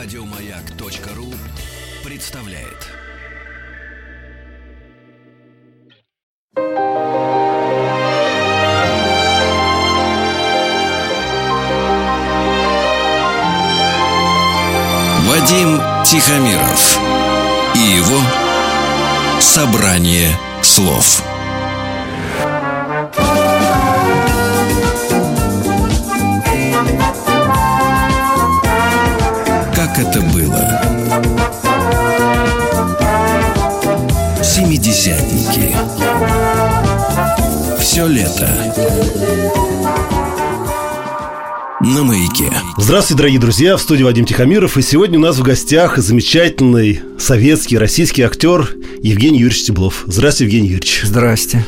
Радиомаяк.ру представляет. Вадим Тихомиров и его собрание слов. Семидесятники. Все лето. На маяке. Здравствуйте, дорогие друзья, в студии Вадим Тихомиров. И сегодня у нас в гостях замечательный советский, российский актер Евгений Юрьевич Стеблов. Здравствуйте, Евгений Юрьевич. Здрасте.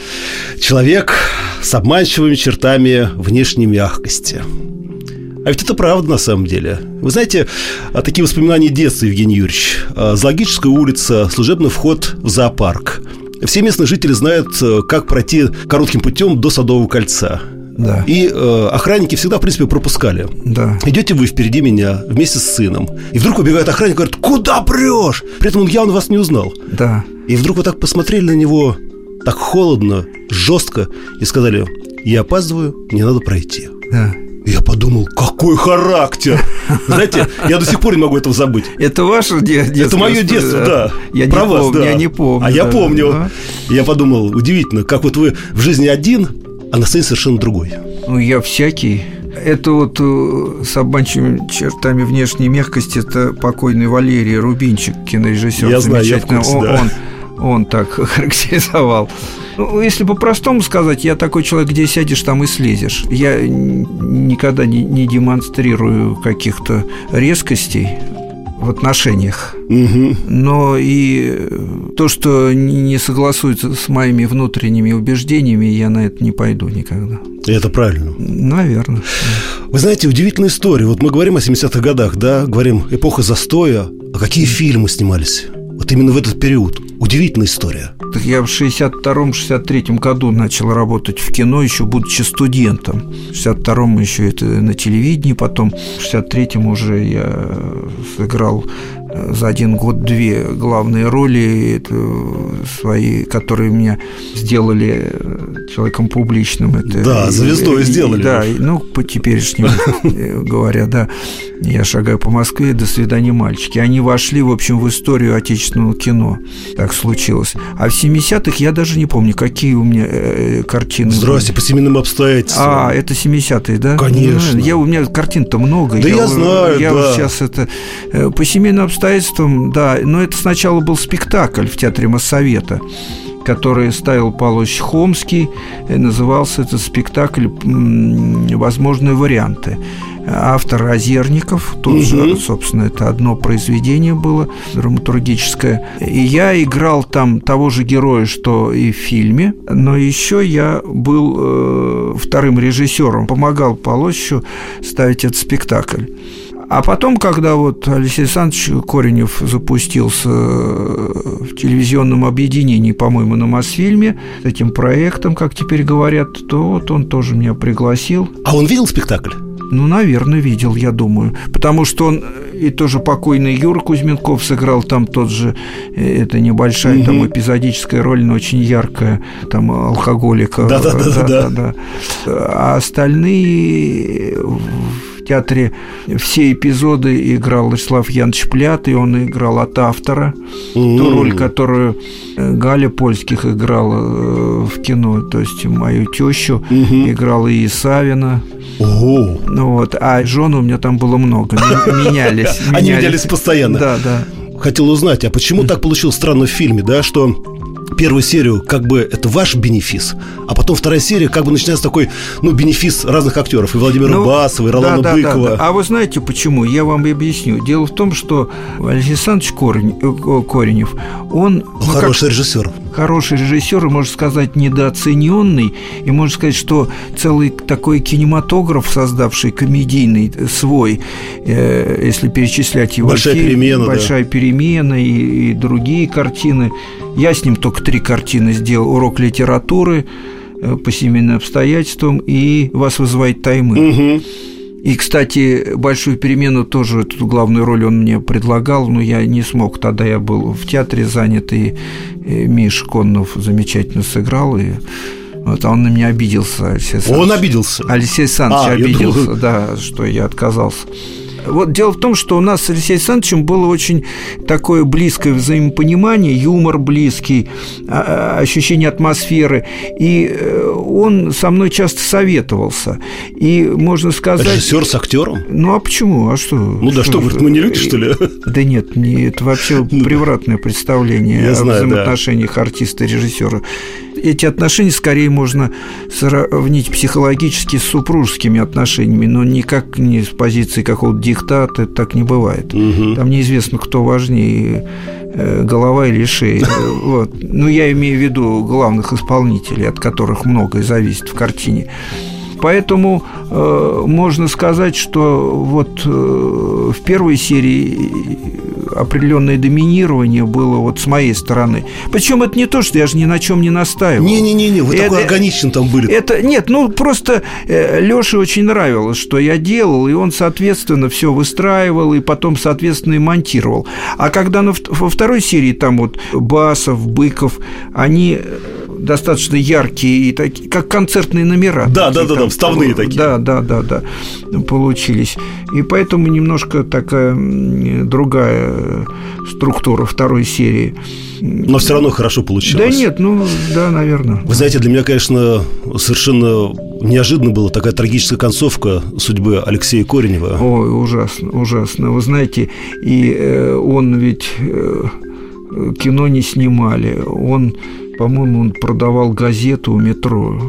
Человек с обманчивыми чертами внешней мягкости. А ведь это правда на самом деле. Вы знаете, а, такие воспоминания детства, Евгений Юрьевич. А, Зоологическая улица, служебный вход в зоопарк. Все местные жители знают, э, как пройти коротким путем до Садового кольца. Да. И э, охранники всегда, в принципе, пропускали. Да. Идете вы впереди меня вместе с сыном. И вдруг убегает охранник и говорит, куда прешь? При этом он явно вас не узнал. Да. И вдруг вы так посмотрели на него так холодно, жестко и сказали, я опаздываю, мне надо пройти. Да. Я подумал, какой характер! Знаете, я до сих пор не могу этого забыть. Это ваше де- детство? Это мое детство, да. Я Про не вас, помню, да. я не помню. А я помню. да. Я подумал, удивительно, как вот вы в жизни один, а на сцене совершенно другой. Ну, я всякий. Это вот э, с обманчивыми чертами внешней мягкости это покойный Валерий Рубинчик, кинорежиссер. Я знаю, я в курсе, он, да. он, он так характеризовал. Ну, если по-простому сказать, я такой человек, где сядешь, там и слезешь. Я никогда не, не демонстрирую каких-то резкостей в отношениях. Мгм. Но и то, что не не согласуется с моими внутренними убеждениями, я на это не пойду никогда. И это правильно. Наверное. Вы знаете, удивительная история. Вот мы говорим о 70-х годах, да, говорим эпоха застоя. А какие фильмы снимались? Вот именно в этот период. Удивительная история. Так я в 62-63 году начал работать в кино, еще будучи студентом. В 62-м еще это на телевидении, потом в 63-м уже я сыграл э, за один год две главные роли это свои, которые меня сделали э, человеком публичным. Это Да, звездой и- сделали. Да, и, ну, по теперешнему э, говоря, да. Я шагаю по Москве, до свидания, мальчики. Они вошли, в общем, в историю отечественного кино. Так случилось. А в 70-х я даже не помню, какие у меня э, картины. Здрасте, по семейным обстоятельствам. А, это 70-е, да? Конечно. Я, у меня картин-то много. Да я знаю, Я да. сейчас это... э, По семейным обстоятельствам, да. Но это сначала был спектакль в Театре Моссовета который ставил Павлович Хомский. И назывался этот спектакль «Возможные варианты». Автор Озерников, тоже, Мгм. собственно, это одно произведение было драматургическое. И я играл там того же героя, что и в фильме, но еще я был э, вторым режиссером, помогал Полощу ставить этот спектакль. А потом, когда вот Алексей Александрович Коренев запустился э, в телевизионном объединении, по-моему, на Мосфильме, с этим проектом, как теперь говорят, то вот он тоже меня пригласил. А он видел спектакль? Ну, наверное, видел, я думаю. Потому что он э, и тоже покойный Юра Кузьменков сыграл там тот же, э, это небольшая там эпизодическая роль, но очень яркая, там алкоголика. Да-да-да-да-да. А остальные в театре все эпизоды играл Вячеслав Янович Плят, и он играл от автора. Ту М. роль, которую э, Галя Польских играла э, в кино, то есть мою тещу Мгм. играла и Савина. О, Ну вот, а жен у меня там было много, ме- менялись. Они менялись постоянно. Да, да. хотел узнать, а почему так получилось странно в фильме, да, что первую серию как бы это ваш бенефис, а потом вторая серия как бы начинается такой, ну, бенефис разных актеров, и Владимира Ну, Басова, и Ролана да, да, Быкова. да, да. А вы знаете почему? Я вам и объясню. Дело в том, что Алексей Александрович Корень- э, Коренев, он ну, как хороший режиссер. хороший режиссер, и, можно сказать, недооцененный, и можно сказать, что целый такой кинематограф, создавший комедийный свой, э, если перечислять его «Большая фильм, перемена», да. большая перемена и, и другие картины. Я с ним только три картины сделал: урок литературы э, по семейным обстоятельствам и вас вызывает таймы. Мгм. И, кстати, большую перемену тоже эту главную роль он мне предлагал, но я не смог. Тогда я был в театре занят, и Миш Коннов замечательно сыграл, и вот, а он на меня обиделся, Алексей Саныч. Он обиделся? Алексей Александрович а, обиделся, думал... да, что я отказался. Вот дело в том, что у нас с Алексеем Александровичем было очень такое близкое взаимопонимание, юмор близкий, а, а, ощущение атмосферы. И э, он со мной часто советовался. И можно сказать... Режиссер с актером? Ну а почему? А что? Ну да, что, говорит, мы не люди, что ли? Да нет, не, это вообще ну превратное представление Я о знаю, взаимоотношениях да. артиста и режиссера эти отношения скорее можно сравнить психологически с супружескими отношениями, но никак не с позиции какого-то диктата, так не бывает. Угу. Там неизвестно, кто важнее, э, голова или шея. Вот. Ну, я имею в виду главных исполнителей, от которых многое зависит в картине. Поэтому э, можно сказать, что вот э, в первой серии определенное доминирование было вот с моей стороны. Причем это не то, что я же ни на чем не настаивал. Не-не-не, вы это, такой органичен там были. Это нет, ну просто э, Лёше очень нравилось, что я делал, и он, соответственно, все выстраивал и потом, соответственно, и монтировал. А когда на, во второй серии там вот Басов, Быков, они достаточно яркие и такие, как концертные номера. Да, такие, да, да, да, вставные такие. Да, да, да, да, получились. И поэтому немножко такая другая структура второй серии. Но все равно хорошо получилось. Да нет, ну да, наверное. Вы знаете, для меня, конечно, совершенно неожиданно была такая трагическая концовка судьбы Алексея Коренева. Ой, ужасно, ужасно. Вы знаете, и э, он ведь э, кино не снимали. Он по-моему, он продавал газету у метро.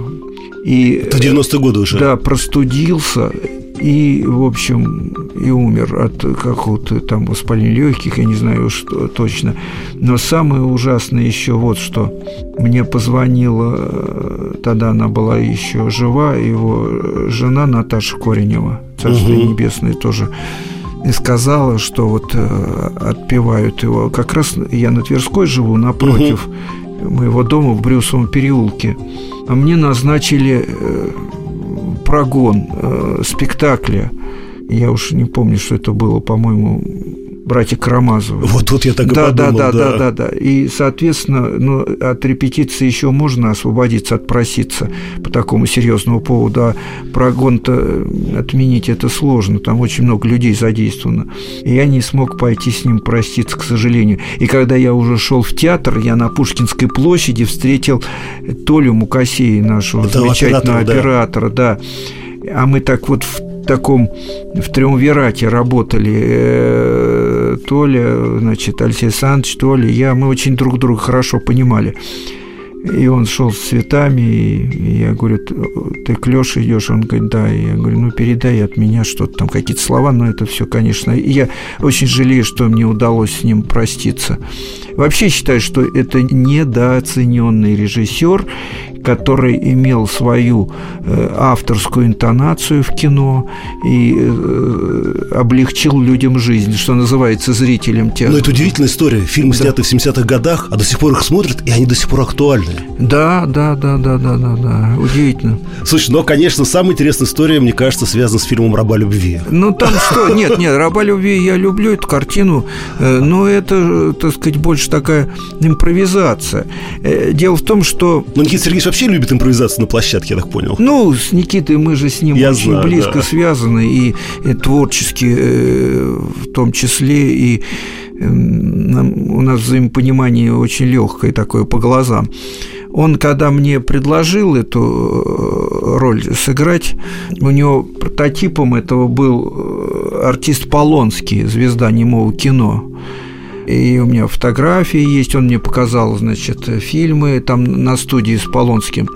И, Это 90-е годы уже. Да, простудился и, в общем, и умер от какого-то там воспаления легких, я не знаю что точно. Но самое ужасное еще вот что. Мне позвонила, тогда она была еще жива, его жена Наташа Коренева, Царство угу. Небесное тоже и сказала, что вот э, отпевают его. Как раз я на Тверской живу, напротив. Угу моего дома в Брюсовом переулке. Мне назначили э, прогон э, спектакля. Я уж не помню, что это было, по-моему, братья Карамазовы. Вот тут я так да, и подумал. Да, да, да, да, да. И, соответственно, ну, от репетиции еще можно освободиться, отпроситься по такому серьезному поводу, а прогон-то отменить это сложно, там очень много людей задействовано. И я не смог пойти с ним проститься, к сожалению. И когда я уже шел в театр, я на Пушкинской площади встретил Толю Мукасея, нашего это замечательного оператора, да. да. А мы так вот в таком в триумвирате работали э, Толя, значит, Алексей Александрович, Толя, я, мы очень друг друга хорошо понимали. И он шел с цветами, и я говорю, ты к Лёше идешь? Он говорит, да. И я говорю, ну передай от меня что-то там, какие-то слова, но это все, конечно. И я очень жалею, что мне удалось с ним проститься. Вообще считаю, что это недооцененный режиссер, который имел свою э, авторскую интонацию в кино и э, облегчил людям жизнь, что называется, зрителям театра. Но это удивительная история. Фильмы да. сняты в 70-х годах, а до сих пор их смотрят, и они до сих пор актуальны. Да, да, да, да, да, да, да. Удивительно. Слушай, но, конечно, самая интересная история, мне кажется, связана с фильмом «Раба любви». Ну, там что? Нет, нет, «Раба любви» я люблю эту картину, э, но это, так сказать, больше такая импровизация. Дело в том, что... Ну, Никита Сергеевич вообще любит импровизацию на площадке, я так понял. Ну, с Никитой мы же с ним я очень знаю, близко да. связаны, и, и творчески э, в том числе, и э, у нас взаимопонимание очень легкое такое по глазам. Он, когда мне предложил эту э, роль сыграть, у него прототипом этого был артист Полонский, звезда немого кино и у меня фотографии есть, он мне показал, значит, фильмы там на студии с Полонским.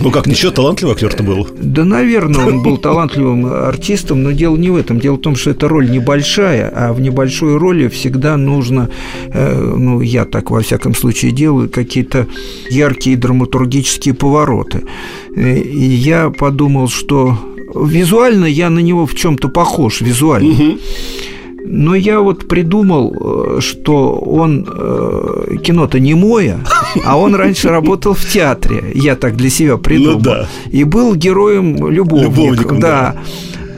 Ну как, ничего, талантливый актер-то был? Да, наверное, он был талантливым артистом, но дело не в этом. Дело в том, что эта роль небольшая, а в небольшой роли всегда нужно, э, ну, я так во всяком случае делаю, какие-то яркие драматургические повороты. Э, и я подумал, что визуально я на него в чем-то похож, визуально. Угу. Но я вот придумал, э, что он э, кино-то не мое, а он раньше работал в театре. Я так для себя придумал. Ну, да. И был героем любовником. любовником да. да.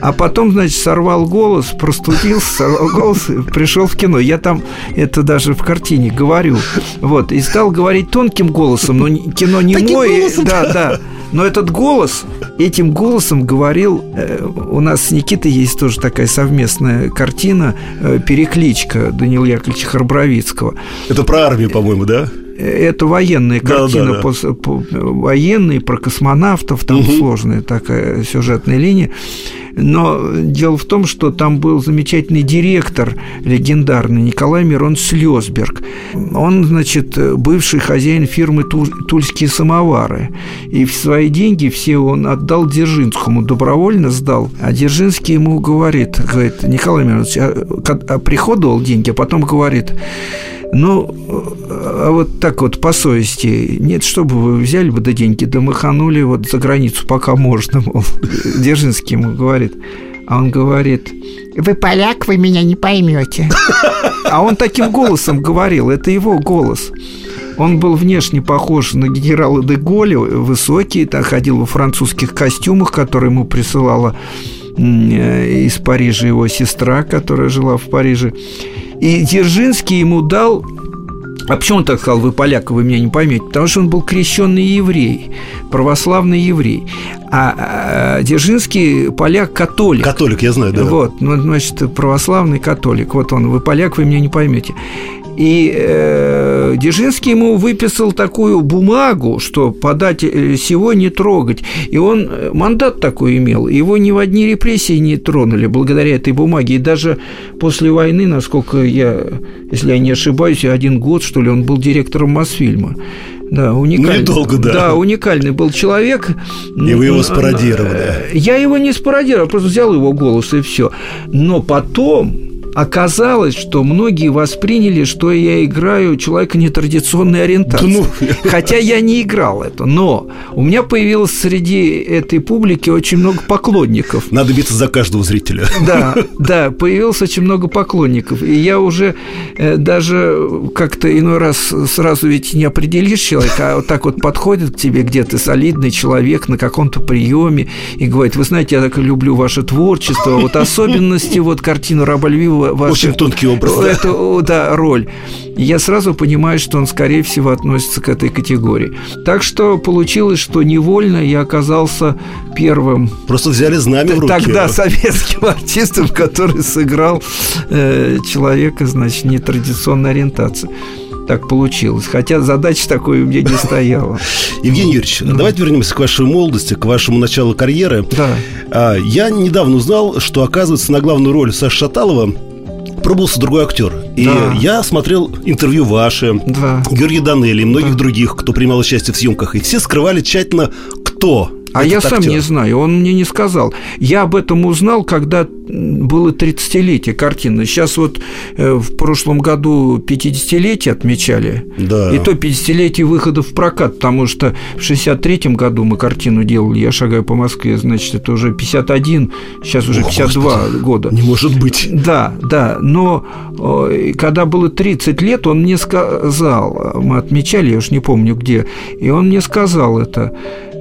А потом, значит, сорвал голос, простудился, сорвал голос, пришел в кино. Я там это даже в картине говорю. Вот, и стал говорить тонким голосом, но кино не Таким мой. голосом, Да, да. Но этот голос, этим голосом говорил, э, у нас с Никитой есть тоже такая совместная картина э, «Перекличка» Данила Яковлевича Харбровицкого. Это про армию, по-моему, да? Это военная Да, картина, да, да. по- по- военные, про космонавтов, там Мгм. сложная такая сюжетная линия. Но дело в том, что там был замечательный директор легендарный Николай Мирон Слезберг. Он, значит, бывший хозяин фирмы «Ту- «Тульские самовары». И в свои деньги все он отдал Дзержинскому, добровольно сдал. А Дзержинский ему говорит, говорит, Николай Миронович, а, а приходовал деньги, а потом говорит, ну, а вот так вот по совести, нет, чтобы вы взяли бы да деньги, да маханули вот за границу, пока можно, мол, Дзержинский ему говорит. А он говорит, Вы поляк, вы меня не поймете. а он таким голосом говорил, это его голос. Он был внешне похож на генерала де Голля, высокий, так, ходил во французских костюмах, которые ему присылала э, из Парижа его сестра, которая жила в Париже. И Дзержинский ему дал а почему он так сказал, вы поляк, вы меня не поймете? Потому что он был крещенный еврей, православный еврей. А, а, Дзержинский поляк-католик. Католик, я знаю, да. Вот, ну, значит, православный католик. Вот он, вы поляк, вы меня не поймете. И э, Дзержинский ему выписал такую бумагу, что подать э, сего не трогать. И он э, мандат такой имел. Его ни в одни репрессии не тронули благодаря этой бумаге. И даже после войны, насколько я, если я не ошибаюсь, один год, что ли, он был директором Мосфильма. Да, уникальный. Ну, недолго, да. Да, уникальный был человек. И вы его спародировали. э, Я его не спародировал, просто взял его голос и все. Но потом оказалось, что многие восприняли, что я играю человека нетрадиционной ориентации. Да ну. Хотя я не играл это, но у меня появилось среди этой публики очень много поклонников. Надо биться за каждого зрителя. Да, да, появилось очень много поклонников. И я уже э, даже как-то иной раз сразу ведь не определишь человека, а вот так вот подходит к тебе где-то солидный человек на каком-то приеме и говорит, вы знаете, я так люблю ваше творчество, вот особенности, вот картину Раба Львива ваши- Очень тонкий образ, о, да, роль. Я сразу понимаю, что он, скорее всего, относится к этой категории. Так что получилось, что невольно я оказался первым Просто взяли знамя в руки. Тогда советским артистом, который сыграл э, человека, значит, нетрадиционной ориентации. Так получилось. Хотя задача такой у меня не стояла. Евгений Юрьевич, Ну. давайте вернемся к вашей молодости, к вашему началу карьеры. Да. А, Я недавно узнал, что, оказывается, на главную роль Саши Шаталова пробовался другой актер. И Да. я смотрел интервью ваши, Да. Георгия Данели и многих Да. других, кто принимал участие в съемках, и все скрывали тщательно, кто А я сам актер. не знаю, он мне не сказал. Я об этом узнал, когда было 30-летие картины. Сейчас вот э, в прошлом году 50-летие отмечали. Да. И то 50-летие выхода в прокат, потому что в 63-м году мы картину делали «Я шагаю по Москве», значит, это уже 51, сейчас уже О, 52 Господи. года. Не может быть. Да, да, но э, когда было 30 лет, он мне сказал, мы отмечали, я уж не помню где, и он мне сказал это.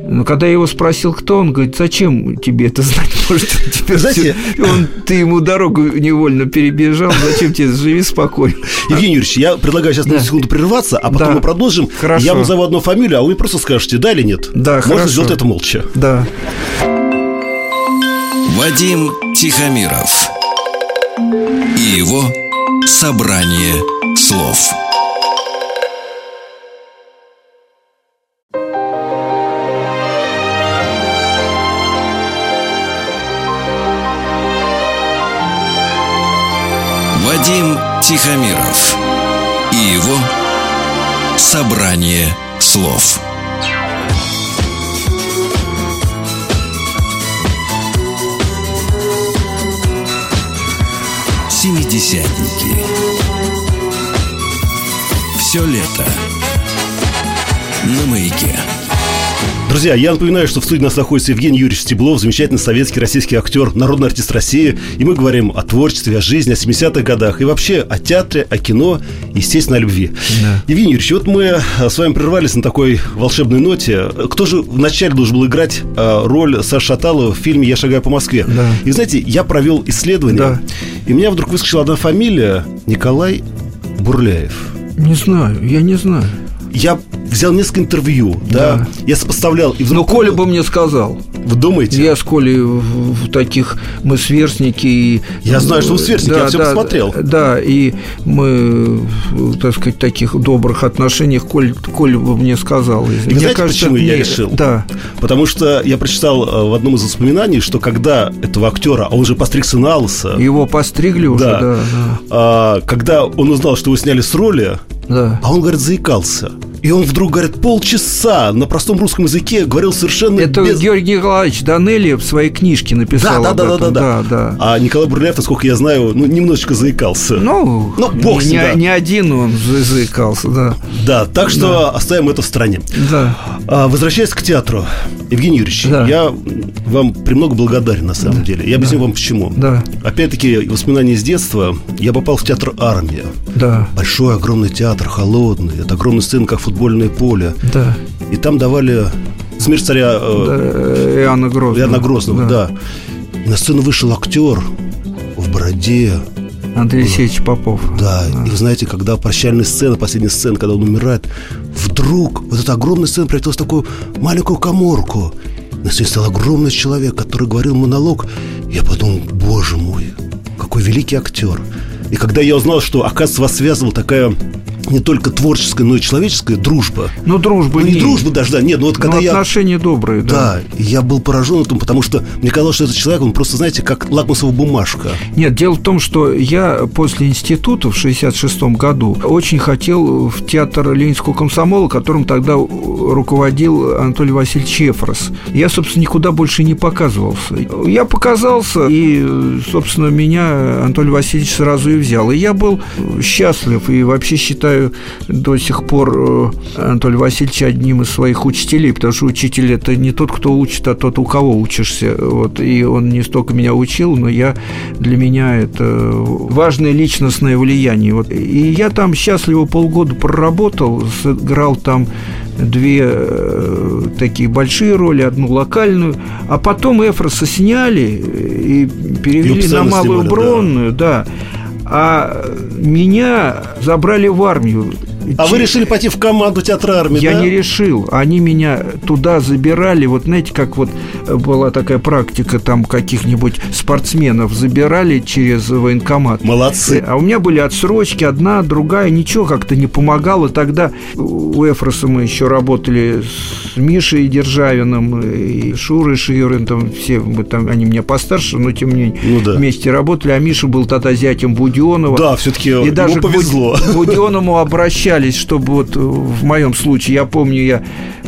Но когда я его спросил, кто, он говорит, зачем тебе это знать? Может, он тебе Знаете- всё- он, ты ему дорогу невольно перебежал, зачем тебе, живи спокойно. Евгений Юрьевич, я предлагаю сейчас на Да. секунду прерваться, а потом Да. мы продолжим. Хорошо. Я вам назову одну фамилию, а вы просто скажете, да или нет. Да, Можно хорошо. сделать это молча. Да. Вадим Тихомиров и его собрание слов. Тихомиров и его собрание слов. Семидесятники. Все лето на маяке. Друзья, я напоминаю, что в студии нас находится Евгений Юрьевич Стеблов, замечательный советский российский актер, народный артист России. И мы говорим о творчестве, о жизни, о 70-х годах и вообще о театре, о кино, естественно, о любви. Да. Евгений Юрьевич, вот мы э, с вами прервались на такой волшебной ноте. Кто же вначале должен был играть э, роль Саши Шаталова в фильме «Я шагаю по Москве»? Да. И, знаете, я провел исследование, да. и у меня вдруг выскочила одна фамилия Николай Бурляев. Не знаю, я не знаю. Я взял несколько интервью, да, да. я сопоставлял. И вдруг... Но Коля бы мне сказал. Вы думаете? Я с Колей в, таких, мы сверстники. И, я знаю, что вы сверстники, да, я все да, посмотрел. Да, и мы, так сказать, в таких добрых отношениях Коль, Коль бы мне сказал. И мне знаете, кажется, почему я решил? Да. Потому что я прочитал э, в одном из воспоминаний, что когда этого актера, а он уже постригся на лысо. Его постригли уже, да. да, да. А, когда он узнал, что его сняли с роли, да. а он, говорит, заикался. И он вдруг, говорит, полчаса на простом русском языке говорил совершенно Это без... Георгий Николаевич Данелли в своей книжке написал да, да, да, да, да, да, да. А Николай Бурляев, насколько я знаю, ну, немножечко заикался. Ну, Но ну, бог не, не, не один он заикался, да. Да, так что да. оставим это в стороне. Да. А, возвращаясь к театру, Евгений Юрьевич, да. я вам премного благодарен на самом да. деле. Я объясню да. вам почему. Да. Опять-таки, воспоминания с детства. Я попал в театр «Армия». Да. Большой, огромный театр, холодный. Это огромная сцена, как футбольное поле. Да. И там давали смерть царя э, да, Иоанна Грозного. Иоанна Грозного, да. да. И на сцену вышел актер в бороде. Андрей Алексеевич Попов. Да. да. И вы знаете, когда прощальная сцена, последняя сцена, когда он умирает, вдруг вот эта огромная сцена превратилась в такую маленькую коморку. На сцене стал огромный человек, который говорил монолог. Я подумал, боже мой, какой великий актер. И когда я узнал, что, оказывается, вас связывала такая не только творческая, но и человеческая дружба. Ну, дружба ну, не. дружба даже, да. Нет, ну вот когда но я... отношения добрые, да. Да, я был поражен этим, потому что мне казалось, что этот человек, он просто, знаете, как лакмусовая бумажка. Нет, дело в том, что я после института в 66 году очень хотел в театр Ленинского комсомола, которым тогда руководил Анатолий Васильевич Ефрос. Я, собственно, никуда больше не показывался. Я показался, и, собственно, меня Анатолий Васильевич сразу и взял. И я был счастлив, и вообще считаю считаю до сих пор э, Анатолия Васильевича одним из своих учителей, потому что учитель – это не тот, кто учит, а тот, у кого учишься. Вот. И он не столько меня учил, но я, для меня это важное личностное влияние. Вот. И я там счастливо полгода проработал, сыграл там две э, такие большие роли, одну локальную, а потом Эфроса сняли и перевели и на Малую Бронную, да. да а меня забрали в армию. А вы решили пойти в команду театра армии, Я да? не решил. Они меня туда забирали. Вот знаете, как вот была такая практика, там каких-нибудь спортсменов забирали через военкомат. Молодцы. А у меня были отсрочки, одна, другая, ничего как-то не помогало. Тогда у Эфроса мы еще работали с Мишей Державиным и Шурой Шиюрин, там все, мы там, они меня постарше, но тем не менее ну, да. вместе работали. А Миша был тогда зятем Будионова. Да, все-таки ему даже повезло. к Будионову обращались чтобы вот в моем случае, я помню, я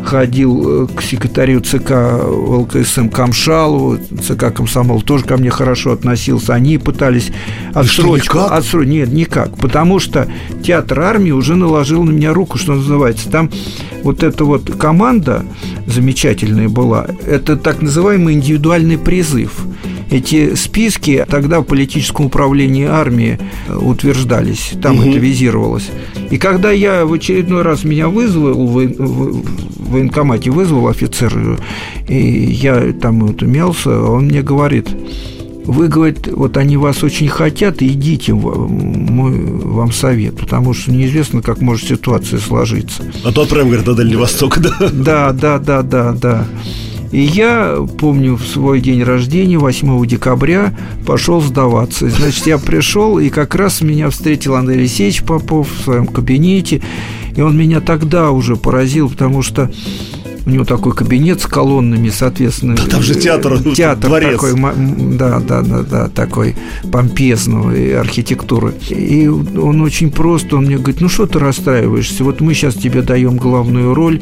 ходил э, к секретарю ЦК ЛКСМ Камшалову, ЦК Комсомол тоже ко мне хорошо относился, они пытались отсрочку. Что, отсро... Нет, никак, потому что театр армии уже наложил на меня руку, что называется. Там вот эта вот команда замечательная была, это так называемый индивидуальный призыв. Эти списки тогда в политическом управлении армии э, утверждались, там угу. это визировалось. И когда я в очередной раз меня вызвал в военкомате, вызвал офицер, и я там вот мялся, он мне говорит, вы, говорит, вот они вас очень хотят, идите, мой вам совет, потому что неизвестно, как может ситуация сложиться. А то отправим, говорит, на Дальний Восток, да? Да, да, да, да, да. И я, помню, в свой день рождения, 8 декабря, пошел сдаваться. Значит, я пришел, и как раз меня встретил Андрей Алексеевич Попов в своем кабинете. И он меня тогда уже поразил, потому что у него такой кабинет с колоннами, соответственно. Да, там же театр, театр дворец. такой, да, да, да, да, такой помпезной архитектуры. И он очень просто, он мне говорит, ну что ты расстраиваешься? Вот мы сейчас тебе даем главную роль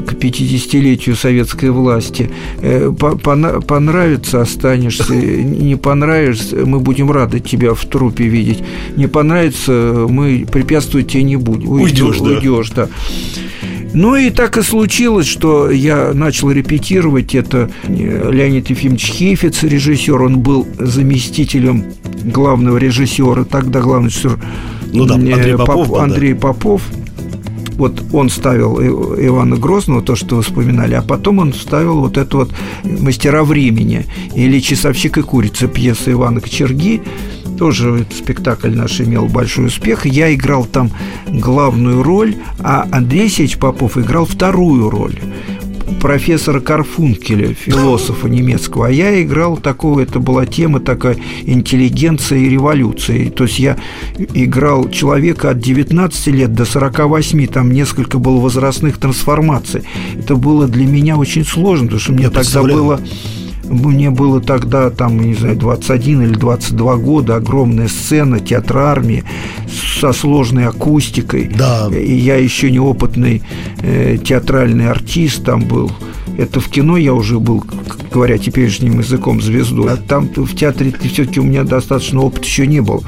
к 50-летию советской власти. Э, понравится – останешься, не понравишься – мы будем рады тебя в трупе видеть. Не понравится – мы препятствовать тебе не будем. Уйдешь, да. Уйдешь, да. Ну и так и случилось, что я начал репетировать. Это э, Леонид Ефимович Хейфиц, режиссер. Он был заместителем главного режиссера. Тогда главный режиссер Ну да, э, Андрей Попов да. Андрей Попов. Вот он ставил Ивана Грозного, то, что вы вспоминали, а потом он ставил вот это вот «Мастера времени» или «Часовщик и курица» пьеса Ивана Кочерги. Тоже этот спектакль наш имел большой успех. Я играл там главную роль, а Андрей Сеч Попов играл вторую роль профессора Карфункеля, философа немецкого, а я играл такого, это была тема такая интеллигенция и революция. То есть я играл человека от 19 лет до 48, там несколько было возрастных трансформаций. Это было для меня очень сложно, потому что мне Я тогда было мне было тогда, там, не знаю, 21 или 22 года, огромная сцена, театр армии со сложной акустикой. Да. И я еще неопытный э, театральный артист там был. Это в кино я уже был, говоря теперешним языком, звездой. А там в театре все-таки у меня достаточно опыта еще не было.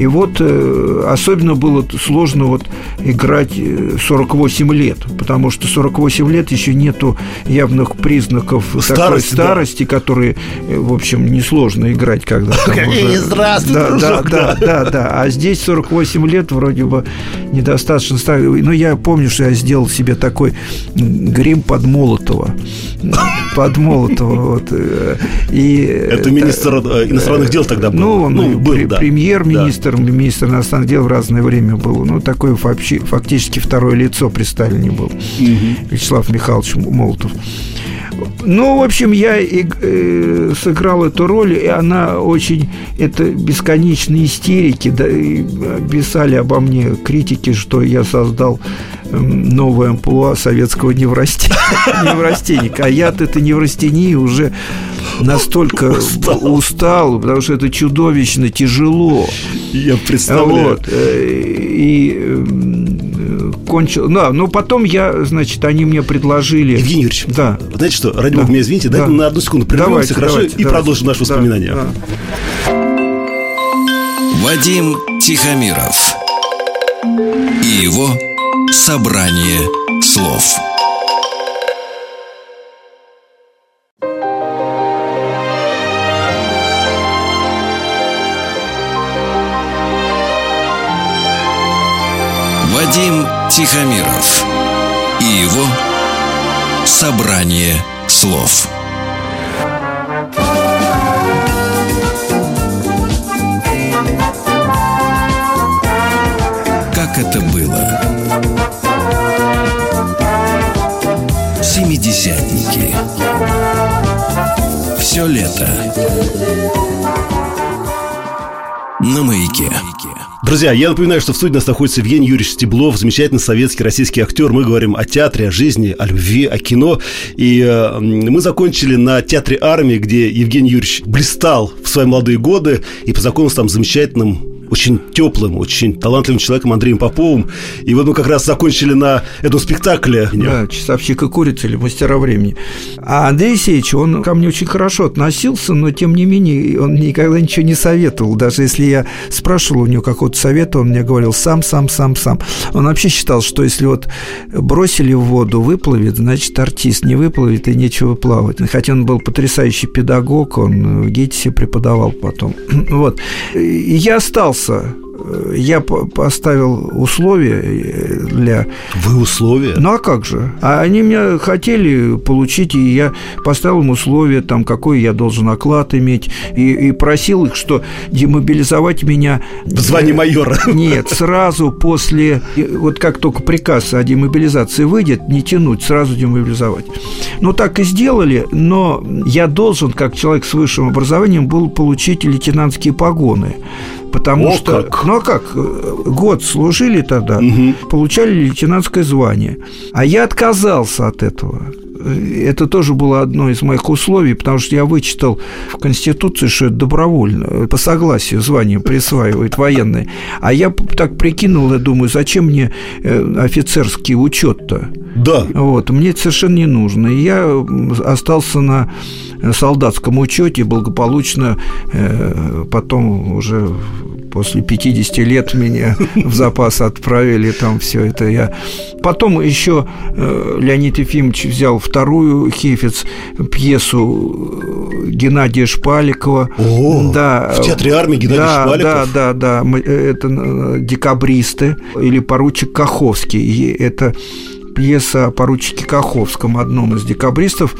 И вот э, особенно было сложно вот играть э, 48 лет, потому что 48 лет еще нету явных признаков такой Старости, да. старости, которые, э, в общем, несложно играть, когда уже- здравствуй, да, да, дружок, да, да, да. А здесь 48 лет вроде бы недостаточно старый. Но я помню, что я сделал себе такой грим под Молотова. Под Молотова. Вот. э, И Это министр э, иностранных дел тогда был. ну, он и был, да. премьер-министр, министр иностранных дел в разное время был. Ну, такое фактически второе лицо при Сталине был. Вячеслав Михайлович Молотов. Ну, в общем, я и- э, сыграл эту роль, и она очень... Это бесконечные истерики. Да, и писали обо мне критики, что я создал эм, новое амплуа советского неврасте- неврастенника. А я от этой неврастении уже настолько устал, потому что это чудовищно тяжело. Я представляю. Вот. э, И э, кончил. Да, но потом я, значит, они мне предложили. Евгений Юрьевич, Да. знаете что, ради Да. бога, меня извините, дайте Да. на одну секунду прервемся, Давайте, хорошо, давайте, и давайте. продолжим наши Да, воспоминания. да. Вадим Тихомиров и его собрание слов. Тихомиров и его собрание слов. Как это было? Семидесятники. Все лето. На маяке. Друзья, я напоминаю, что в студии нас находится Евгений Юрьевич Стеблов, замечательный советский российский актер. Мы говорим о театре, о жизни, о любви, о кино. И э, мы закончили на театре армии, где Евгений Юрьевич блистал в свои молодые годы и познакомился там с замечательным очень теплым, очень талантливым человеком Андреем Поповым. И вот мы как раз закончили на этом спектакле. Да, часовщик и курица или мастера времени. А Андрей Сеевич, он ко мне очень хорошо относился, но тем не менее он никогда ничего не советовал. Даже если я спрашивал у него какого-то совета, он мне говорил сам, сам, сам, сам. Он вообще считал, что если вот бросили в воду, выплывет, значит артист не выплывет и нечего плавать. Хотя он был потрясающий педагог, он в ГИТИСе преподавал потом. Вот. И я остался. Я по- поставил условия э, для Вы условия? ну а как же? А они меня хотели получить, и я поставил им условия, там, какой я должен оклад иметь, и, и просил их, что демобилизовать меня... В звании майора. Нет, сразу после, вот как только приказ о демобилизации выйдет, не тянуть, сразу демобилизовать. Ну, так и сделали, но я должен, как человек с высшим образованием, был получить лейтенантские погоны. Потому О, что, как! ну а как, год служили тогда, Мгм. получали лейтенантское звание. А я отказался от этого. Это тоже было одно из моих условий, потому что я вычитал в Конституции, что это добровольно, по согласию звание присваивают военные. А я так прикинул, я думаю, зачем мне э, офицерский учет-то? Да. Вот, мне это совершенно не нужно. И я остался на солдатском учете, благополучно э, потом уже После 50 лет меня в запас отправили, там все это я... Потом еще э, Леонид Ефимович взял вторую Хефец пьесу э, Геннадия Шпаликова. О, да, в театре армии Геннадий да, Шпаликов? Да, да, да. Это декабристы или поручик Каховский. И это пьеса о поручике Каховском, одном из декабристов.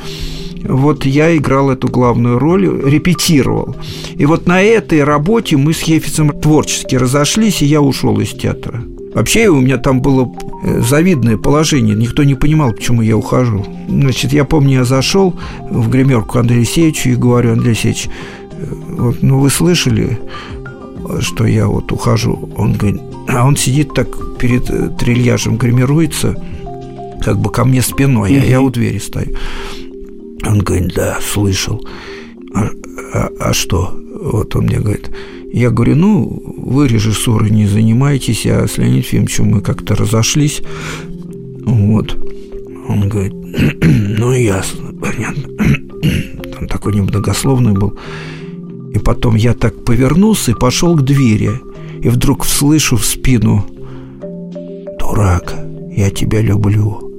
Вот я играл эту главную роль, репетировал. И вот на этой работе мы с Хефицем творчески разошлись, и я ушел из театра. Вообще у меня там было э, завидное положение. Никто не понимал, почему я ухожу. Значит, я помню, я зашел в гримерку Андрея Алексеевича и говорю, Андрей Алексеевич, э, вот, ну вы слышали, что я вот ухожу? Он говорит, а он сидит так перед э, трильяжем, гримируется, как бы ко мне спиной, а я у двери стою. Он говорит, да, слышал. А, а, а что? Вот он мне говорит. Я говорю, ну, вы режиссурой не занимаетесь, а с Леонидом Ефимовичем мы как-то разошлись. Вот. Он говорит, ну, ясно, понятно. Там такой немногословный был. И потом я так повернулся и пошел к двери. И вдруг слышу в спину «Дурак, я тебя люблю».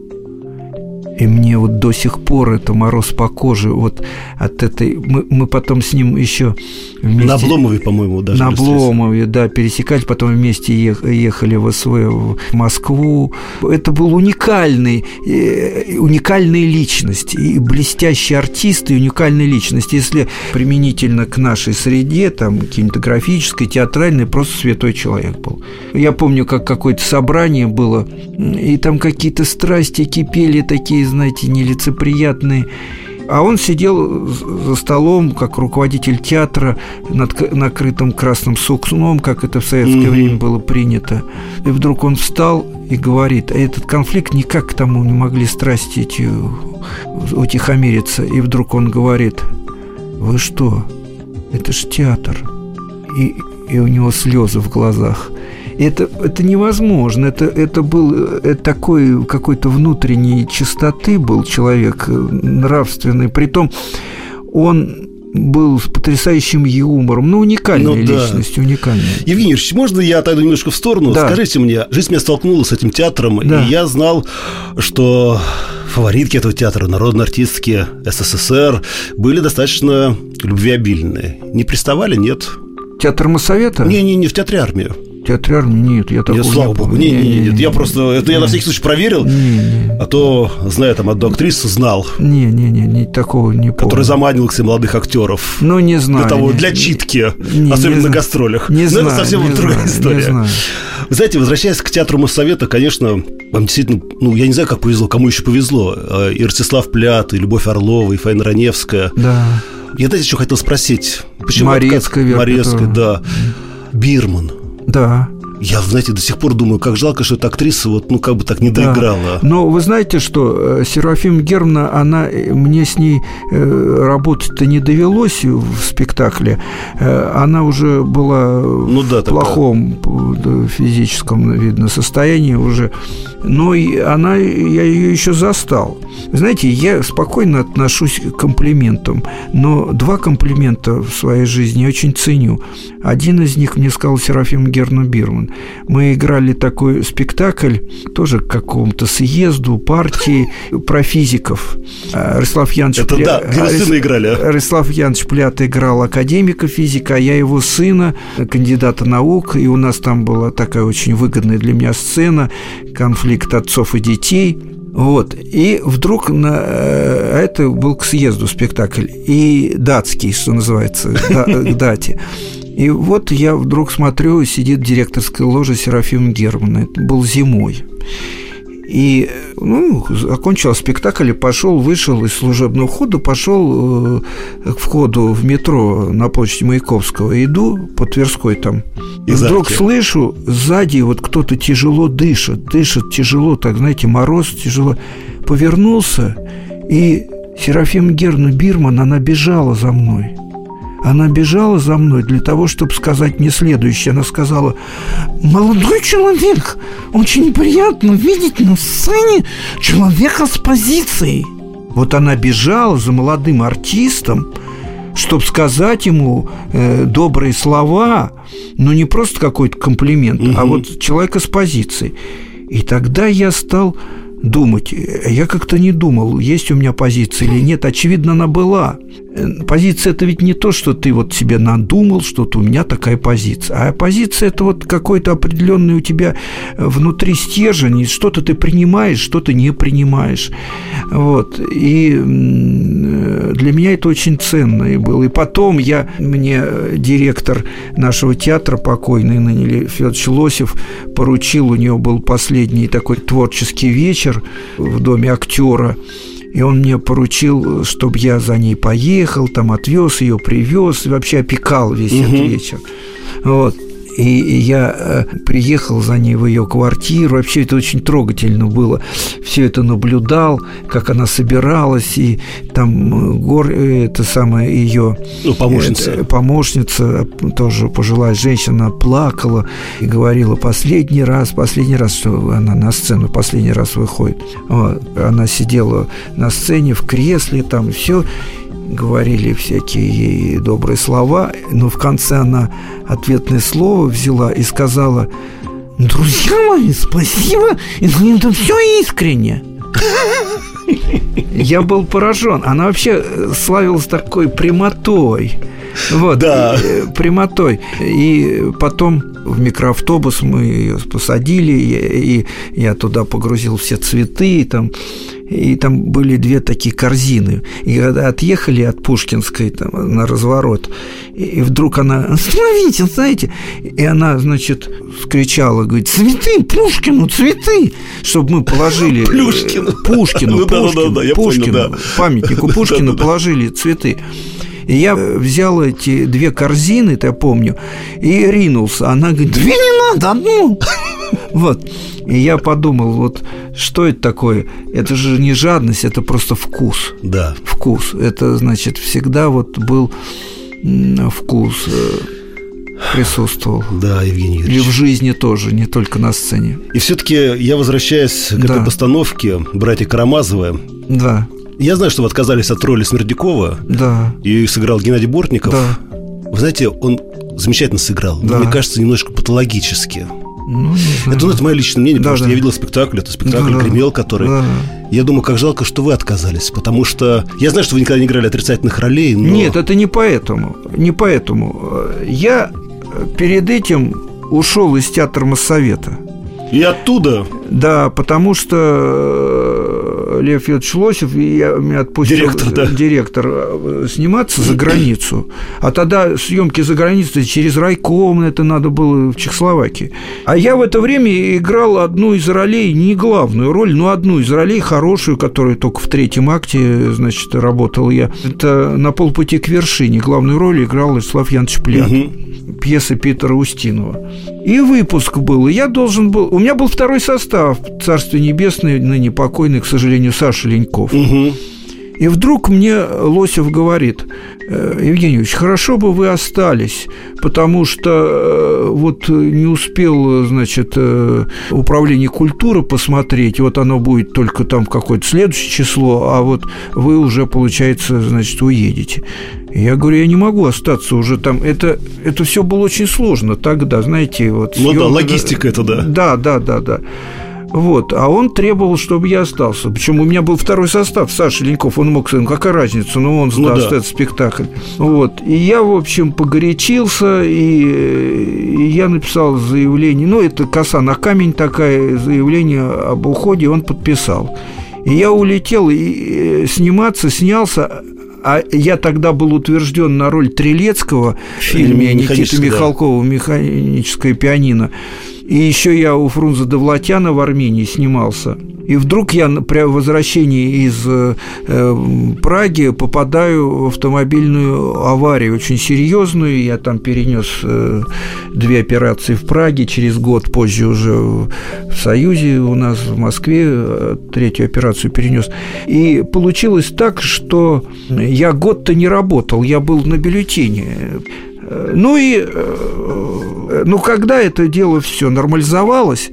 И мне вот до сих пор это мороз по коже вот от этой... Мы, мы потом с ним еще вместе... На Обломове, по-моему, даже. На Обломове, да, пересекались, потом вместе ехали в СВ в Москву. Это был уникальный, э, уникальная личность, и блестящий артист, и уникальная личность. Если применительно к нашей среде, там, кинематографической, театральной, просто святой человек был. Я помню, как какое-то собрание было, и там какие-то страсти кипели такие, знаете, нелицеприятные. А он сидел за столом, как руководитель театра, над накрытым красным сукном, как это в советское mm-hmm. время было принято. И вдруг он встал и говорит, а этот конфликт никак к тому не могли страсти эти утихомириться. И вдруг он говорит, вы что, это ж театр. И, и у него слезы в глазах. Это, это невозможно. Это, это был это такой какой-то внутренней чистоты был человек, э, нравственный. Притом он был с потрясающим юмором. Ну, уникальная ну, да. личность, уникальная. Евгений Ильич, можно я отойду немножко в сторону? Да. Скажите мне, жизнь меня столкнула с этим театром, да. и я знал, что фаворитки этого театра, народные артистки СССР, были достаточно любвеобильные. Не приставали, нет? Театр Моссовета? Не-не-не, в театре армии. Театре армии нет, я такого нет, слава богу, не, не, не, нет, я просто, это я на всякий случай проверил, не, не. а то, зная там одну актрису, знал. Не, не, не, не такого не помню. Который заманивал к себе молодых актеров. Ну, не знаю. Для того, для читки, не, особенно не на гастролях. Не Но знаю, это совсем не другая история. Не. Вы знаете, возвращаясь к театру Моссовета, конечно, вам действительно, ну, я не знаю, как повезло, кому еще повезло. А, и Ростислав Плят, и Любовь Орлова, и Фаина Раневская. Да. Я, знаете, еще хотел спросить. Почему Морецкая. Морецкая, да. Бирман. Да. Я, знаете, до сих пор думаю, как жалко, что эта актриса вот, ну, как бы так не доиграла. Да. Но вы знаете, что э, Серафим Германа, она, э, мне с ней э, работать-то не довелось в спектакле. Она уже была ну, да, в плохом такая. физическом, видно, состоянии уже. Но и она, я ее еще застал. Знаете, я спокойно отношусь к комплиментам, но два комплимента в своей жизни я очень ценю. Один из них мне сказал Серафим Герну Бирман. Мы играли такой спектакль, тоже к какому-то съезду, партии про физиков. А, Рыслав Янович Это Пля... да, где вы сына играли, а? Рыслав Янович Плят играл академика физика, а я его сына, кандидата наук, и у нас там была такая очень выгодная для меня сцена, конфликт отцов и детей – вот. И вдруг на, э, это был к съезду спектакль. И датский, что называется, к дате. И вот я вдруг смотрю, сидит директорская ложа Серафим Германа. Это был зимой. И, ну, окончил спектакль и пошел, вышел из служебного входа, пошел э, к входу в метро на площади Маяковского. Иду по Тверской там. И вдруг слышу, сзади вот кто-то тяжело дышит, дышит тяжело, так, знаете, мороз тяжело. Повернулся, и Серафим Герна Бирман, она бежала за мной. Она бежала за мной для того, чтобы сказать мне следующее. Она сказала, молодой человек, очень приятно видеть на сцене человека с позицией. Вот она бежала за молодым артистом, чтобы сказать ему э, добрые слова, но не просто какой-то комплимент, а вот человека с позицией. И тогда я стал думать. Я как-то не думал, есть у меня позиция или нет. Очевидно, она была. Э, позиция – это ведь не то, что ты вот себе надумал, что у меня такая позиция. А позиция – это вот какой-то определенный у тебя внутри стержень, что-то ты принимаешь, что-то не принимаешь. Вот. И для меня это очень ценно и было. И потом я, мне директор нашего театра, покойный ныне Федорович Лосев, поручил, у него был последний такой творческий вечер в доме актера, и он мне поручил, чтобы я за ней поехал, там отвез ее, привез, и вообще опекал весь угу. этот вечер. Вот. И я э, приехал за ней в ее квартиру. Вообще это очень трогательно было. Все это наблюдал, как она собиралась, и там э, гор, э, это самая ее ну, помощница. Это, помощница, тоже пожилая женщина, плакала и говорила последний раз, последний раз, что она на сцену последний раз выходит. Вот. Она сидела на сцене в кресле, там все говорили всякие добрые слова, но в конце она ответное слово взяла и сказала «Друзья мои, спасибо, это все искренне». Я был поражен. Она вообще славилась такой прямотой. Вот, да. И, э, прямотой. И потом в микроавтобус мы ее посадили, и, и я туда погрузил все цветы, там, и там были две такие корзины. И когда отъехали от Пушкинской там, на разворот, и, вдруг она, остановите, знаете, и она, значит, скричала, говорит, цветы, Пушкину, цветы, чтобы мы положили... Плюшкину. Пушкину, ну, Пушкину, да, да, да, Пушкину, да. памятнику Пушкину положили цветы. И я взял эти две корзины, я помню, и ринулся. Она говорит, две не надо, одну. Вот. И я подумал, вот что это такое? Это же не жадность, это просто вкус. Да. Вкус. Это значит всегда вот был вкус э, присутствовал. Да, Евгений Юрьевич. И в жизни тоже, не только на сцене. И все-таки я возвращаюсь к да. этой постановке «Братья Карамазовы». Да. Я знаю, что вы отказались от роли Смердякова. Да. И сыграл Геннадий Бортников. Да. Вы знаете, он замечательно сыграл. Да. Но, мне кажется, немножко патологически. Ну, это, ну, это мое личное мнение, да, потому да. что я видел спектакль, это спектакль да, «Гремел», который... Да. Я думаю, как жалко, что вы отказались, потому что... Я знаю, что вы никогда не играли отрицательных ролей, но... Нет, это не поэтому. Не поэтому. Я перед этим ушел из театра Моссовета. И оттуда? Да, потому что Лев Федорович Лосев я, меня отпустил директор, да. директор э, сниматься за границу. А тогда съемки за границей через райком это надо было в Чехословакии. А я в это время играл одну из ролей, не главную роль, но одну из ролей хорошую, которую только в третьем акте, значит, работал я. Это «На полпути к вершине». Главную роль играл Вячеслав Янович Плят. Угу. Пьеса Питера Устинова. И выпуск был. И я должен был... У меня был второй состав. Царство Небесное, ныне покойный, к сожалению, Саша Леньков. Угу. И вдруг мне Лосев говорит, «Э, Евгений Ильич, хорошо бы вы остались, потому что э, вот не успел, значит, э, управление культуры посмотреть, вот оно будет только там какое-то следующее число, а вот вы уже, получается, значит, уедете. Я говорю, я не могу остаться уже там. Это, это все было очень сложно тогда, знаете, вот. Ну да, логистика это да. Да, да, да, да. Вот, а он требовал, чтобы я остался. Почему у меня был второй состав, Саша Леньков, он мог сказать, ну какая разница, ну он сдаст ну, да. этот спектакль. Вот, и я, в общем, погорячился, и, и я написал заявление, ну это коса на камень такая, заявление об уходе, он подписал. И я улетел и сниматься, снялся, а я тогда был утвержден на роль Трелецкого в фильме Никиты Михалкова «Механическое пианино». И еще я у Фрунзе Довлатяна в Армении снимался. И вдруг я при возвращении из э, Праги попадаю в автомобильную аварию, очень серьезную. Я там перенес э, две операции в Праге, через год позже уже в Союзе у нас в Москве э, третью операцию перенес. И получилось так, что я год-то не работал, я был на бюллетене. Ну и, э, ну, когда это дело все нормализовалось,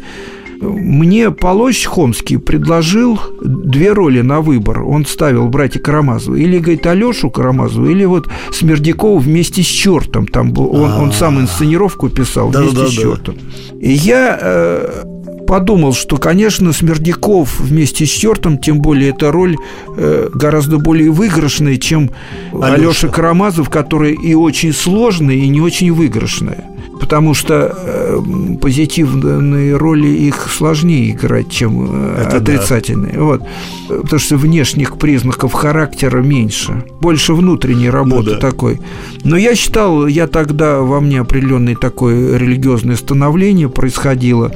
Мне Полощ Хомский предложил две роли на выбор. Он ставил братья Карамазову. Или, говорит, Алешу Карамазову, или вот Смердякова вместе с чертом. Там был, он, он сам инсценировку писал Да, вместе да, с да. чертом. И я э, подумал, что, конечно, Смердяков вместе с чертом, тем более эта роль э, гораздо более выигрышная, чем Алёша. Алеша Карамазов, которая и очень сложная, и не очень выигрышная. Потому что э, позитивные роли их сложнее играть, чем э, Это да. отрицательные. Вот. Потому что внешних признаков характера меньше. Больше внутренней работы Ну да. такой. Но я считал, я тогда во мне определенное такое религиозное становление происходило.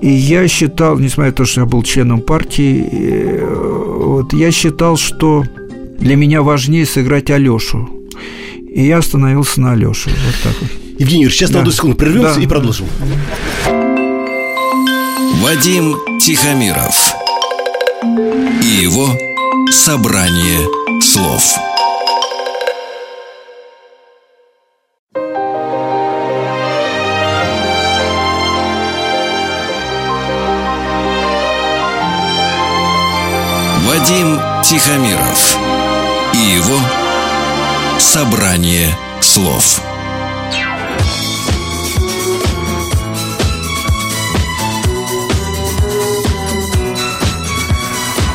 И я считал, несмотря на то, что я был членом партии, э, вот, я считал, что для меня важнее сыграть Алешу. И я остановился на Алёше. Вот так вот. Евгений Юрьевич, сейчас на Да. одну секунду прервемся Да, и продолжим. Вадим Тихомиров и его собрание слов. Тихомиров и его собрание слов.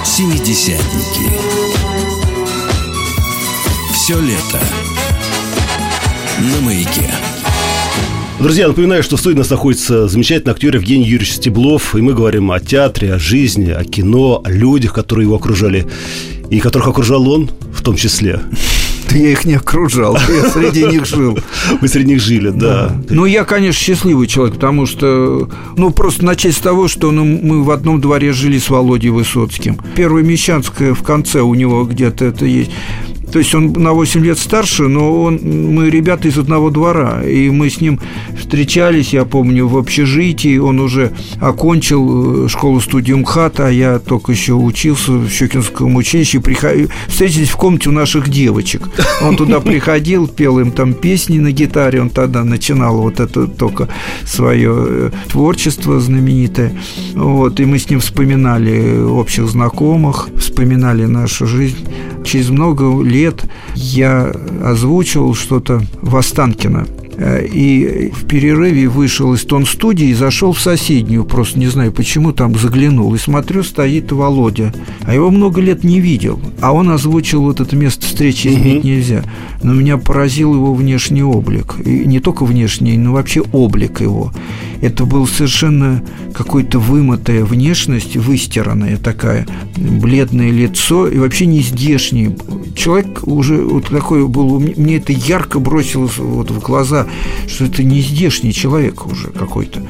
Семидесятники. Все лето на маяке. Друзья, напоминаю, что в студии у нас находится замечательный актер Евгений Юрьевич Стеблов, и мы говорим о театре, о жизни, о кино, о людях, которые его окружали, и которых окружал он в том числе. Да я их не окружал, я среди них жил. Вы среди них жили, да. Ну, я, конечно, счастливый человек, потому что, ну, просто начать с того, что ну, мы в одном дворе жили с Володей Высоцким. Первая Мещанская в конце у него где-то это есть. То есть он на 8 лет старше, но он, мы ребята из одного двора. И мы с ним встречались, я помню, в общежитии. Он уже окончил э, школу-студию МХАТ, а я только еще учился в Щекинском училище. Приход- Встретились в комнате у наших девочек. Он туда приходил, пел им там песни на гитаре. Он тогда начинал вот это только свое э, творчество знаменитое. Вот, и мы с ним вспоминали общих знакомых, вспоминали нашу жизнь. Через много лет я озвучивал что-то в Останкино. Э, И в перерыве вышел из тон-студии и зашел в соседнюю, просто не знаю почему, там заглянул. И смотрю, стоит Володя. А его много лет не видел. А он озвучил вот это место встречи изменить нельзя. Но меня поразил его внешний облик. И не только внешний, но вообще облик его. Это был совершенно какой-то вымытая внешность, выстиранная такая, бледное лицо и вообще не здешний. Человек уже вот такой был, мне это ярко бросилось вот в глаза, что это не здешний человек уже какой-то.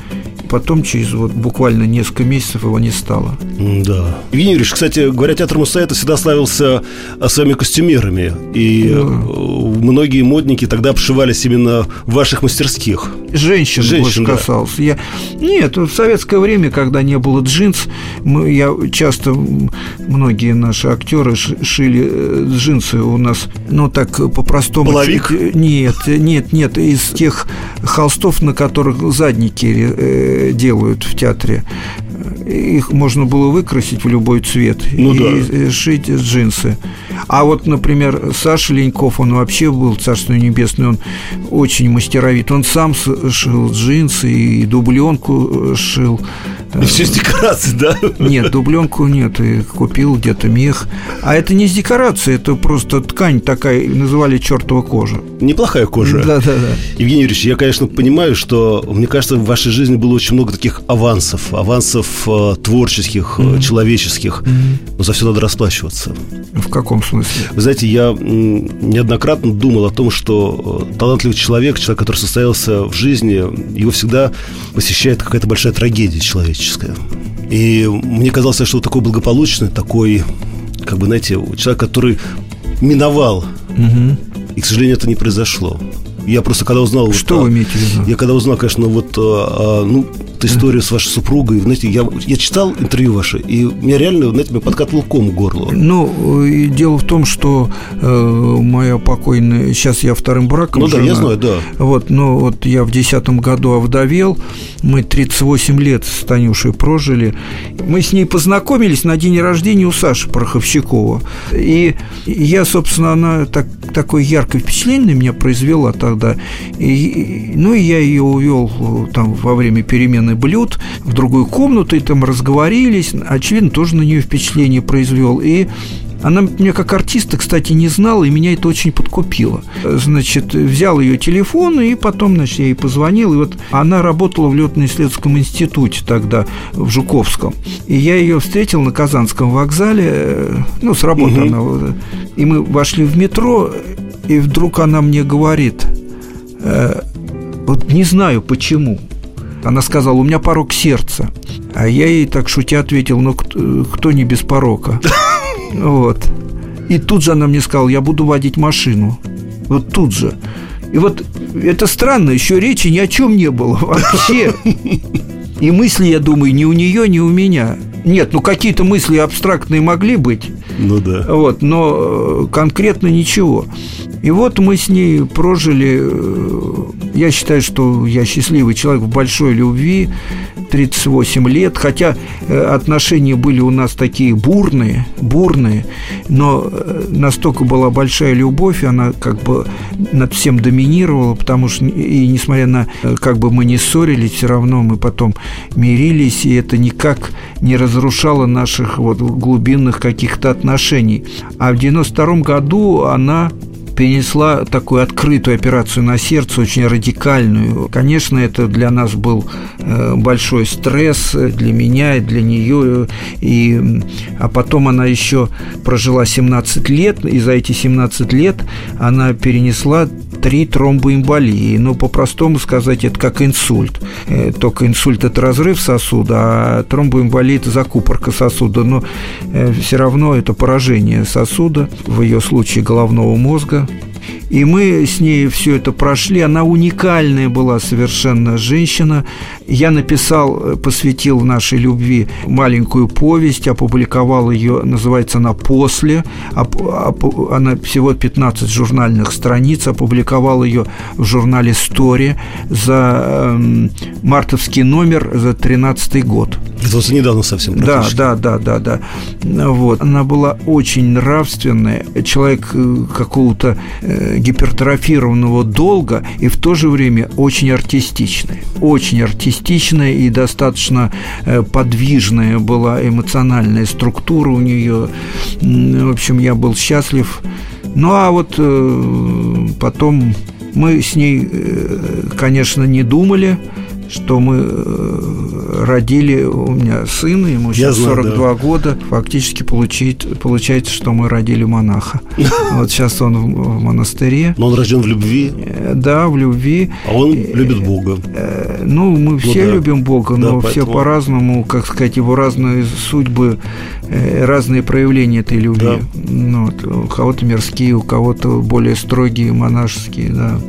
Потом через вот буквально несколько месяцев его не стало. Да. Евгений Юрьевич, кстати, говоря, театр Муссаэта всегда славился а, своими костюмерами. И Да. э, многие модники тогда обшивались именно в ваших мастерских. Женщин, Женщин, больше да. касался. Я... Нет, в советское время, когда не было джинс, мы, я часто, многие наши актеры шили э, джинсы у нас, ну так по-простому. Половик? Нет, нет, нет, из тех холстов, на которых задники э, делают в театре. Их можно было выкрасить в любой цвет Ну и да. э, шить джинсы. А вот, например, Саша Леньков, он вообще был, царство небесное, он очень мастеровит. Он сам с- шил джинсы и дубленку э, шил. И все с декораций, да? Нет, дубленку нет, и купил где-то мех. А это не из декорации, это просто ткань такая, называли чертова кожа. Неплохая кожа. Да, да, да. Евгений Юрьевич, я, конечно, понимаю, что, мне кажется, в вашей жизни было очень много таких авансов, авансов э, творческих, э, человеческих, но за все надо расплачиваться. В каком смысле? Вы знаете, я неоднократно думал о том, что э, талантливый человек, человек, который состоялся в жизни, его всегда посещает какая-то большая трагедия человеческая. И мне казалось, что вот такой благополучный, такой, как бы, знаете, человек, который миновал, Мгм. и, к сожалению, это не произошло. Я просто когда узнал... вот, Что а, вы имеете в виду? Я когда узнал, конечно, вот, а, а, ну, вот историю с вашей супругой. Знаете, я, я читал интервью ваше, и меня реально, знаете, мне подкатывал ком к горлу. Ну, и дело в том, что э, моя покойная... Сейчас я вторым браком Ну да, жена. я знаю, да. Вот, ну вот я в десятом году овдовел, мы 38 лет с Танюшей прожили. Мы с ней познакомились на день рождения у Саши Пороховщикова. И я, собственно, она так, такое яркое впечатление на меня произвела тогда. И, ну, и я ее увел э, там во время перемены блюд в другую комнату, и там разговорились. Очевидно, тоже на нее впечатление произвел. И она меня как артиста, кстати, не знала, и меня это очень подкупило. Значит, взял ее телефон, и потом, значит, я ей позвонил, и вот она работала в летно-исследовательском институте тогда, в Жуковском. И я ее встретил на Казанском вокзале, ну, с работы Мгм. она, и мы вошли в метро, и вдруг она мне говорит, э, вот не знаю почему, она сказала, у меня порог сердца. А я ей так шутя ответил, ну кто, кто не без порока? Вот. И тут же она мне сказала, я буду водить машину. Вот тут же. И вот это странно, еще речи ни о чем не было вообще. И мысли, я думаю, ни у нее, ни у меня. Нет, ну какие-то мысли абстрактные могли быть, Ну да. вот, но э, конкретно ничего. И вот мы с ней прожили, э, я считаю, что я счастливый человек в большой любви, 38 лет, хотя э, отношения были у нас такие бурные, бурные, но э, настолько была большая любовь, она как бы над всем доминировала, потому что и несмотря на, э, как бы мы не ссорились, все равно мы потом мирились, и это никак не разрушало наших вот глубинных каких-то отношений. А в 92 году она перенесла такую открытую операцию на сердце, очень радикальную. Конечно, это для нас был э, большой стресс для меня и для нее. И, а потом она еще прожила 17 лет, и за эти 17 лет она перенесла три тромбоэмболии. Ну, по-простому сказать, это как инсульт. Э, Только инсульт – это разрыв сосуда, а тромбоэмболия – это закупорка сосуда. Но все равно это поражение сосуда, в ее случае головного мозга. И мы с ней все это прошли. Она уникальная была совершенно женщина. Я написал, э, посвятил нашей любви маленькую повесть, опубликовал ее, называется она «После». Она всего 15 журнальных страниц, опубликовал ее в журнале «Стори» за эм, мартовский номер за 13 год. Это вот недавно совсем Да, да, да, да, да. Вот. Она была очень нравственная, человек э, какого-то э, гипертрофированного долга и в то же время очень артистичная. Очень артистичная и достаточно э, подвижная была эмоциональная структура у нее. В общем, я был счастлив. Ну, а вот э, потом мы с ней, э, конечно, не думали, что мы э, родили у меня сына, ему Я сейчас знаю, 42 года. Фактически получит, получается, что мы родили монаха. Вот сейчас он в монастыре. Но он рожден в любви, Э, Да, в любви. а он любит Бога. Э, Ну, мы все да. любим Бога, Да, но все поэтому- по-разному, как сказать, его разные судьбы, э, разные проявления этой любви. Ну, вот, у кого-то мирские, у кого-то более строгие, монашеские, да.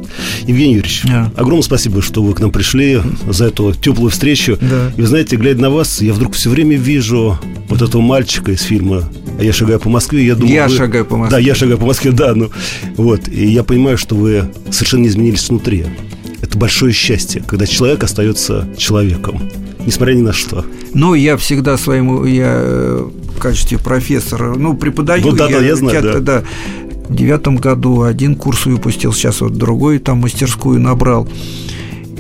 Евгений Юрьевич, Да. огромное спасибо, что вы к нам пришли за эту теплую встречу. Да. И вы знаете, глядя на вас, я вдруг все время вижу вот этого мальчика из фильма «А я шагаю по Москве». Я, думаю, Я вы- шагаю по Москве. Да, я шагаю по Москве, да. Ну, вот. И я понимаю, что вы совершенно не изменились внутри. Это большое счастье, когда человек остается человеком, несмотря ни на что. Ну, я всегда своему, я э, в качестве профессора, ну, преподаю. Ну, да-да, я знаю, театр, да. В девятом году один курс выпустил, сейчас вот другой там мастерскую набрал.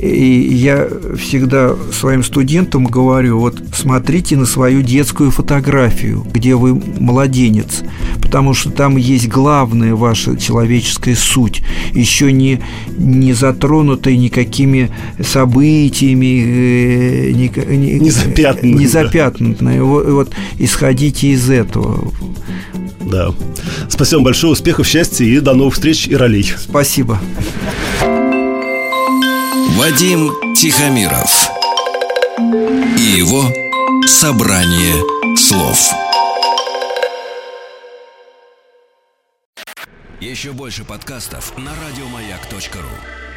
И я всегда своим студентам говорю, вот смотрите на свою детскую фотографию, где вы младенец, потому что там есть главная ваша человеческая суть, еще не, не затронутая никакими событиями, э, ни- ни- Не запятнанная, не да. запятнанная. Вот, вот исходите из этого. Да. Спасибо вам большое, успехов, счастья и до новых встреч и ролей. Спасибо. Вадим Тихомиров и его собрание слов. Еще больше подкастов на радиомаяк.ру.